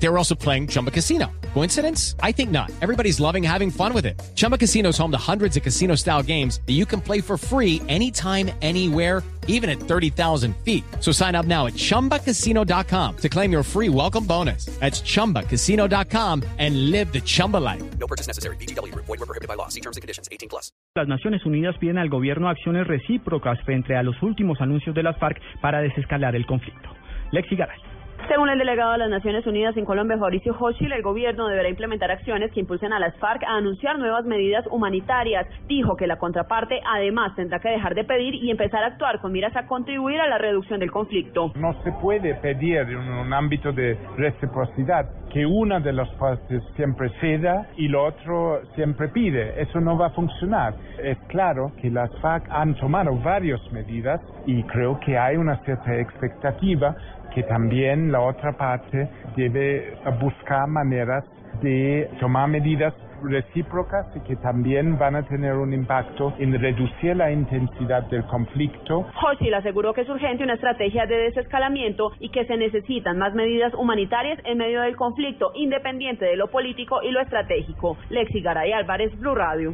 They were also playing Chumba Casino. Coincidence? I think not. Everybody's loving having fun with it. Chumba Casino is home to hundreds of casino style games that you can play for free anytime, anywhere, even at 30,000 feet. So sign up now at chumbacasino.com to claim your free welcome bonus. That's chumbacasino.com and live the Chumba life. No purchase necessary. BGW. Void were prohibited by law. See terms and conditions. 18 plus. Las Naciones Unidas piden al gobierno acciones recíprocas frente a los últimos anuncios de las FARC para desescalar el conflicto. Lexi Garay. Según el delegado de las Naciones Unidas en Colombia, Fabricio Hochil, el gobierno deberá implementar acciones que impulsen a las FARC a anunciar nuevas medidas humanitarias. Dijo que la contraparte además tendrá que dejar de pedir y empezar a actuar con miras a contribuir a la reducción del conflicto. No se puede pedir en un ámbito de reciprocidad que una de las partes siempre ceda y lo otro siempre pide. Eso no va a funcionar. Es claro que las FARC han tomado varias medidas y creo que hay una cierta expectativa que también la otra parte debe buscar maneras de tomar medidas recíprocas y que también van a tener un impacto en reducir la intensidad del conflicto. Hochil aseguró que es urgente una estrategia de desescalamiento y que se necesitan más medidas humanitarias en medio del conflicto, independiente de lo político y lo estratégico. Lexi Garay Álvarez, Blue Radio.